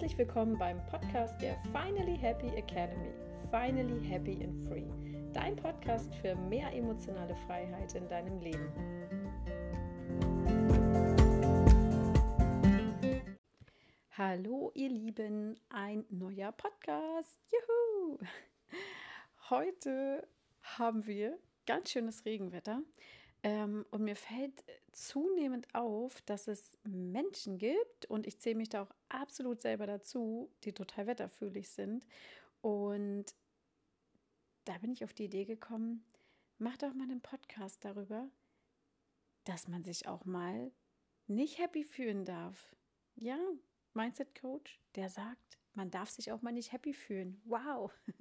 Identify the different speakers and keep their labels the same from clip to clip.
Speaker 1: Herzlich willkommen beim Podcast der Finally Happy Academy. Finally Happy and Free. Dein Podcast für mehr emotionale Freiheit in deinem Leben. Hallo ihr Lieben, ein neuer Podcast. Juhu! Heute haben wir ganz schönes Regenwetter. Ähm, und mir fällt zunehmend auf, dass es Menschen gibt, und ich zähle mich da auch absolut selber dazu, die total wetterfühlig sind. Und da bin ich auf die Idee gekommen, mach doch mal einen Podcast darüber, dass man sich auch mal nicht happy fühlen darf. Ja, Mindset Coach, der sagt, man darf sich auch mal nicht happy fühlen. Wow.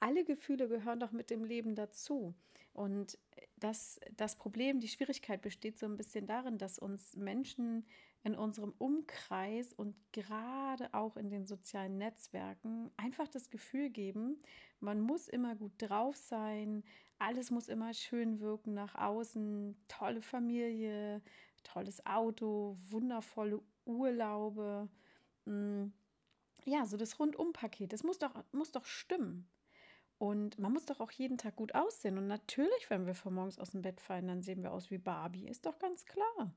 Speaker 1: alle Gefühle gehören doch mit dem Leben dazu. Und das, das Problem, die Schwierigkeit besteht so ein bisschen darin, dass uns Menschen in unserem Umkreis und gerade auch in den sozialen Netzwerken einfach das Gefühl geben, man muss immer gut drauf sein, alles muss immer schön wirken nach außen, tolle Familie, tolles Auto, wundervolle Urlaube. Mm, ja, so das Rundumpaket, das muss doch, muss doch stimmen. Und man muss doch auch jeden Tag gut aussehen. Und natürlich, wenn wir von morgens aus dem Bett fallen, dann sehen wir aus wie Barbie. Ist doch ganz klar.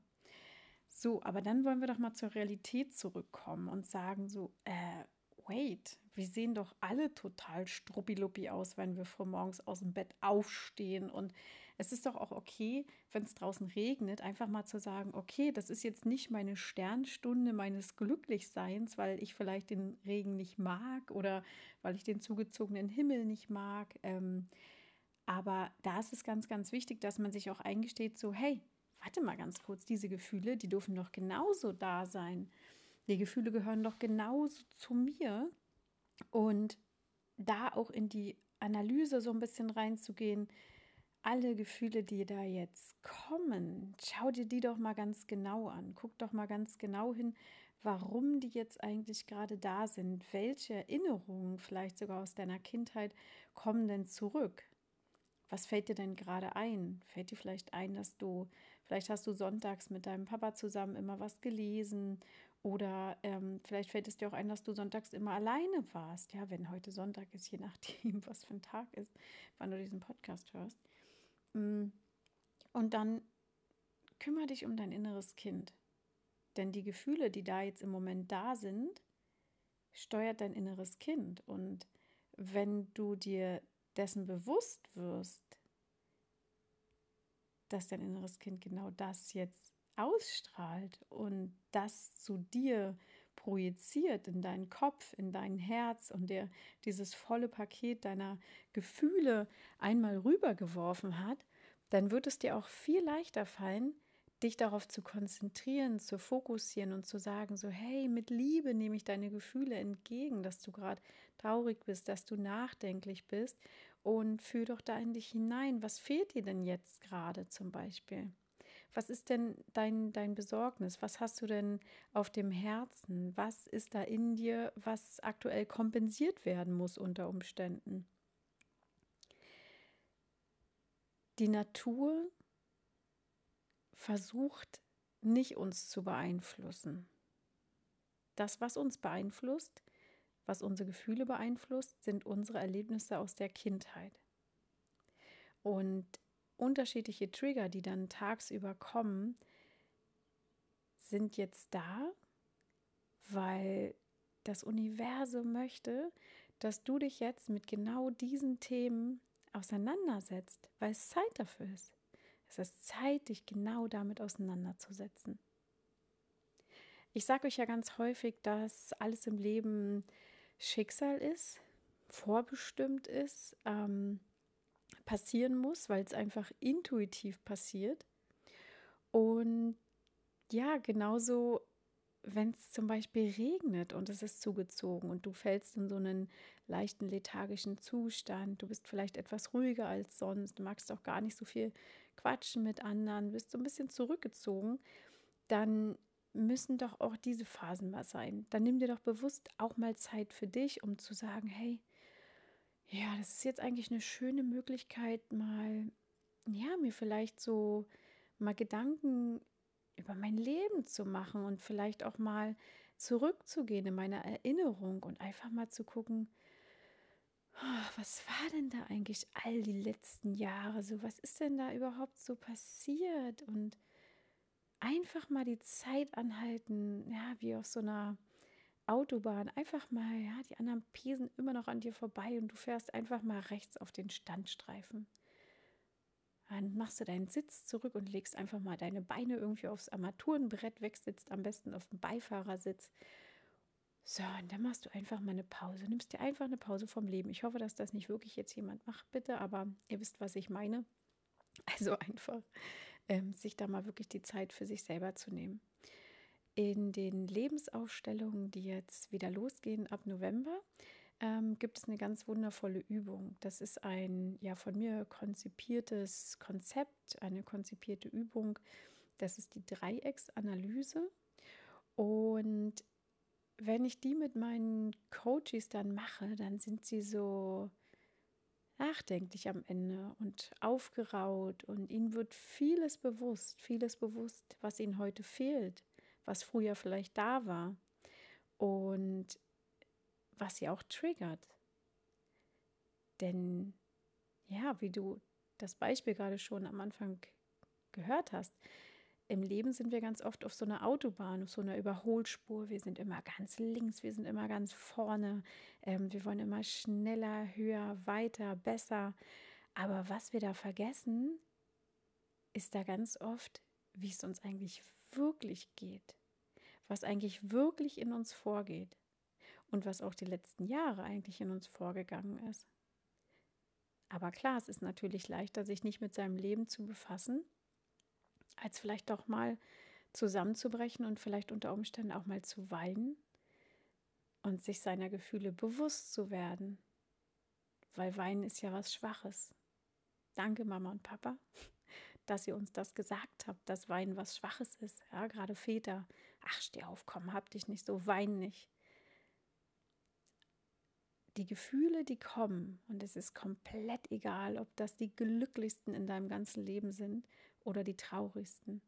Speaker 1: So, aber dann wollen wir doch mal zur Realität zurückkommen und sagen so, äh, wait, wir sehen doch alle total struppiluppi aus, wenn wir vor morgens aus dem Bett aufstehen. Und es ist doch auch okay, wenn es draußen regnet, einfach mal zu sagen, okay, das ist jetzt nicht meine Sternstunde meines Glücklichseins, weil ich vielleicht den Regen nicht mag oder weil ich den zugezogenen Himmel nicht mag. Ähm, aber da ist es ganz, ganz wichtig, dass man sich auch eingesteht, so, hey, warte mal ganz kurz, diese Gefühle, die dürfen doch genauso da sein. Die Gefühle gehören doch genauso zu mir. Und da auch in die Analyse so ein bisschen reinzugehen, alle Gefühle, die da jetzt kommen, schau dir die doch mal ganz genau an. Guck doch mal ganz genau hin, warum die jetzt eigentlich gerade da sind. Welche Erinnerungen, vielleicht sogar aus deiner Kindheit, kommen denn zurück? Was fällt dir denn gerade ein? Fällt dir vielleicht ein, dass du, vielleicht hast du sonntags mit deinem Papa zusammen immer was gelesen oder ähm, vielleicht fällt es dir auch ein, dass du sonntags immer alleine warst. Ja, wenn heute Sonntag ist, je nachdem, was für ein Tag ist, wann du diesen Podcast hörst. Mm. Und dann kümmere dich um dein inneres Kind. Denn die Gefühle, die da jetzt im Moment da sind, steuert dein inneres Kind. Und wenn du dir dessen bewusst wirst, dass dein inneres Kind genau das jetzt ausstrahlt und das zu dir projiziert in deinen Kopf, in dein Herz und der dieses volle Paket deiner Gefühle einmal rübergeworfen hat, dann wird es dir auch viel leichter fallen, dich darauf zu konzentrieren, zu fokussieren und zu sagen, so hey, mit Liebe nehme ich deine Gefühle entgegen, dass du gerade traurig bist, dass du nachdenklich bist und fühl doch da in dich hinein. Was fehlt dir denn jetzt gerade zum Beispiel? Was ist denn dein, dein Besorgnis? Was hast du denn auf dem Herzen? Was ist da in dir, was aktuell kompensiert werden muss unter Umständen? Die Natur versucht nicht uns zu beeinflussen. Das, was uns beeinflusst, was unsere Gefühle beeinflusst, sind unsere Erlebnisse aus der Kindheit. Und unterschiedliche Trigger, die dann tagsüber kommen, sind jetzt da, weil das Universum möchte, dass du dich jetzt mit genau diesen Themen auseinandersetzt, weil es Zeit dafür ist. Es ist Zeit, dich genau damit auseinanderzusetzen. Ich sage euch ja ganz häufig, dass alles im Leben Schicksal ist, vorbestimmt ist, ähm, passieren muss, weil es einfach intuitiv passiert. Und ja, genauso, wenn es zum Beispiel regnet und es ist zugezogen und du fällst in so einen leichten lethargischen Zustand, du bist vielleicht etwas ruhiger als sonst, du magst auch gar nicht so viel quatschen mit anderen, bist so ein bisschen zurückgezogen, dann müssen doch auch diese Phasen mal sein. Dann nimm dir doch bewusst auch mal Zeit für dich, um zu sagen, hey, ja, das ist jetzt eigentlich eine schöne Möglichkeit, mal, ja, mir vielleicht so mal Gedanken über mein Leben zu machen und vielleicht auch mal zurückzugehen in meine Erinnerung und einfach mal zu gucken, oh, was war denn da eigentlich all die letzten Jahre so? Was ist denn da überhaupt so passiert? Und einfach mal die Zeit anhalten, ja, wie auf so einer Autobahn. Einfach mal, ja, die anderen pesen immer noch an dir vorbei und du fährst einfach mal rechts auf den Standstreifen. Dann machst du deinen Sitz zurück und legst einfach mal deine Beine irgendwie aufs Armaturenbrett weg, sitzt am besten auf dem Beifahrersitz. So, und dann machst du einfach mal eine Pause. Nimmst dir einfach eine Pause vom Leben. Ich hoffe, dass das nicht wirklich jetzt jemand macht, bitte, aber ihr wisst, was ich meine. Also einfach ähm, sich da mal wirklich die Zeit für sich selber zu nehmen. In den Lebensausstellungen, die jetzt wieder losgehen ab November, ähm, gibt es eine ganz wundervolle Übung. Das ist ein ja von mir konzipiertes Konzept, eine konzipierte Übung. Das ist die Dreiecksanalyse. Und wenn ich die mit meinen Coaches dann mache, dann sind sie so nachdenklich am Ende und aufgeraut und ihnen wird vieles bewusst, vieles bewusst, was ihnen heute fehlt, was früher vielleicht da war. Und was sie auch triggert. Denn ja, wie du das Beispiel gerade schon am Anfang gehört hast, im Leben sind wir ganz oft auf so einer Autobahn, auf so einer Überholspur. Wir sind immer ganz links, wir sind immer ganz vorne. Ähm, wir wollen immer schneller, höher, weiter, besser. Aber was wir da vergessen, ist da ganz oft, wie es uns eigentlich wirklich geht. Was eigentlich wirklich in uns vorgeht und was auch die letzten Jahre eigentlich in uns vorgegangen ist. Aber klar, es ist natürlich leichter, sich nicht mit seinem Leben zu befassen, als vielleicht doch mal zusammenzubrechen und vielleicht unter Umständen auch mal zu weinen und sich seiner Gefühle bewusst zu werden. Weil Weinen ist ja was Schwaches. Danke, Mama und Papa, dass ihr uns das gesagt habt, dass Weinen was Schwaches ist. Ja, gerade Väter. Ach, steh auf, komm, hab dich nicht so, wein nicht die Gefühle, die kommen, und es ist komplett egal, ob das die glücklichsten in deinem ganzen Leben sind oder die traurigsten.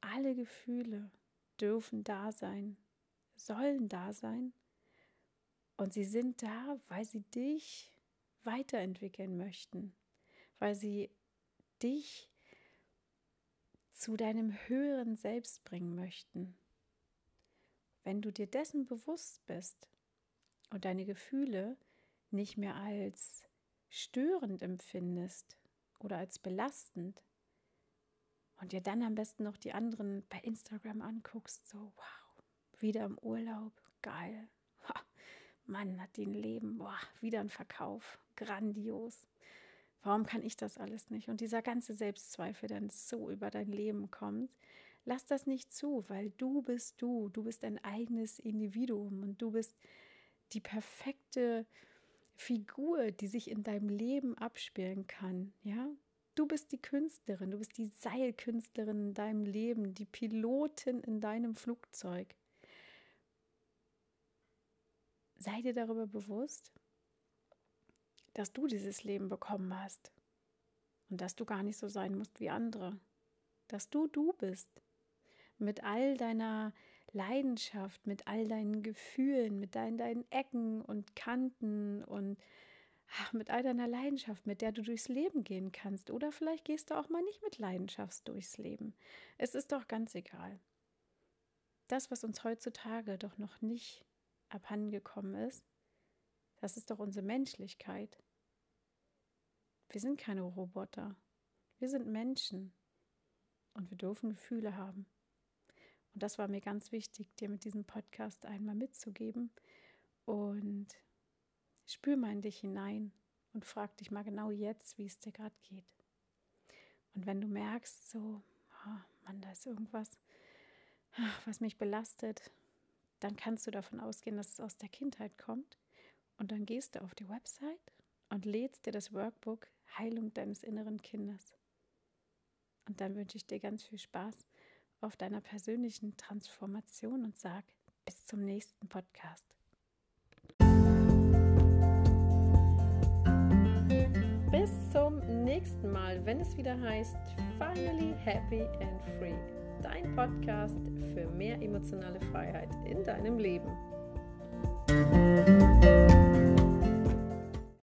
Speaker 1: Alle Gefühle dürfen da sein, sollen da sein. Und sie sind da, weil sie dich weiterentwickeln möchten, weil sie dich zu deinem höheren Selbst bringen möchten. Wenn du dir dessen bewusst bist, und deine Gefühle nicht mehr als störend empfindest oder als belastend und dir dann am besten noch die anderen bei Instagram anguckst, so wow, wieder im Urlaub, geil. Mann, hat die ein Leben, boah, wieder ein Verkauf, grandios. Warum kann ich das alles nicht? Und dieser ganze Selbstzweifel dann so über dein Leben kommt, lass das nicht zu, weil du bist du, du bist ein eigenes Individuum und du bist die perfekte Figur, die sich in deinem Leben abspielen kann, ja? Du bist die Künstlerin, du bist die Seilkünstlerin in deinem Leben, die Pilotin in deinem Flugzeug. Sei dir darüber bewusst, dass du dieses Leben bekommen hast und dass du gar nicht so sein musst wie andere, dass du du bist mit all deiner Leidenschaft, mit all deinen Gefühlen, mit deinen, deinen Ecken und Kanten und ach, mit all deiner Leidenschaft, mit der du durchs Leben gehen kannst. Oder vielleicht gehst du auch mal nicht mit Leidenschaft durchs Leben. Es ist doch ganz egal. Das, was uns heutzutage doch noch nicht abhandengekommen ist, das ist doch unsere Menschlichkeit. Wir sind keine Roboter. Wir sind Menschen. Und wir dürfen Gefühle haben. Und das war mir ganz wichtig, dir mit diesem Podcast einmal mitzugeben. Und spür mal in dich hinein und frag dich mal genau jetzt, wie es dir gerade geht. Und wenn du merkst, so, oh Mann, da ist irgendwas, was mich belastet, dann kannst du davon ausgehen, dass es aus der Kindheit kommt. Und dann gehst du auf die Website und lädst dir das Workbook Heilung deines inneren Kindes. Und dann wünsche ich dir ganz viel Spaß auf deiner persönlichen Transformation und sag bis zum nächsten Podcast. Bis zum nächsten Mal, wenn es wieder heißt Finally Happy and Free.
Speaker 2: dein Podcast für mehr emotionale Freiheit in deinem Leben.